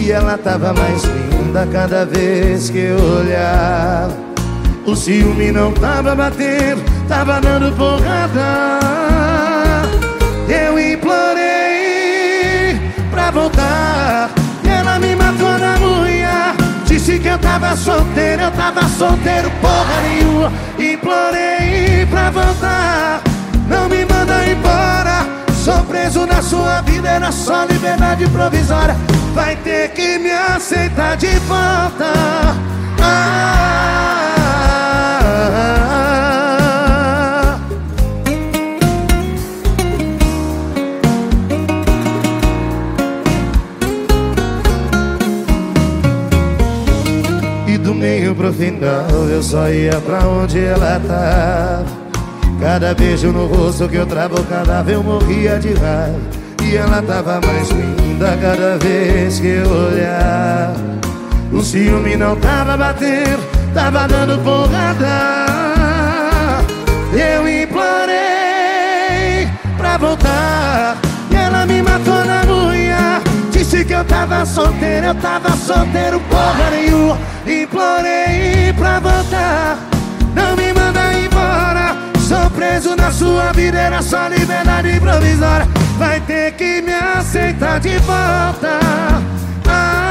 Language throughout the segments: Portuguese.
E ela tava mais linda cada vez que eu olhava. O ciúme não tava batendo, tava dando porrada. Eu implorei pra voltar. E ela me matou na unha Disse que eu tava solteiro, eu tava solteiro porra nenhuma. Implorei pra voltar. Não me embora Sou preso na sua vida, era só liberdade provisória vai ter que me aceitar de volta. Ah, E do meio pro final eu só ia pra onde ela tava. Cada beijo no rosto que eu travo cadáver eu morria de raiva. E ela tava mais linda cada vez que eu olhar. O ciúme não tava batendo, tava dando porrada. Eu implorei pra voltar. E ela me matou na unha. Disse que eu tava solteiro, eu tava solteiro porra nenhuma. Implorei pra voltar preso na sua vida, era só liberdade provisória vai ter que me aceitar de volta. Ah,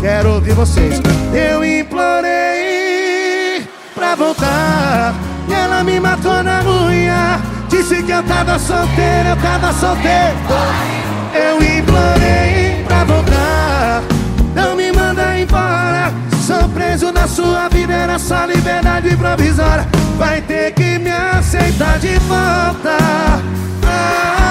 quero ouvir vocês. Eu implorei pra voltar e ela me matou na unha. Disse que eu tava solteiro, eu tava solteiro. Eu implorei pra voltar, só liberdade provisória. Vai ter que me aceitar de volta. Ah,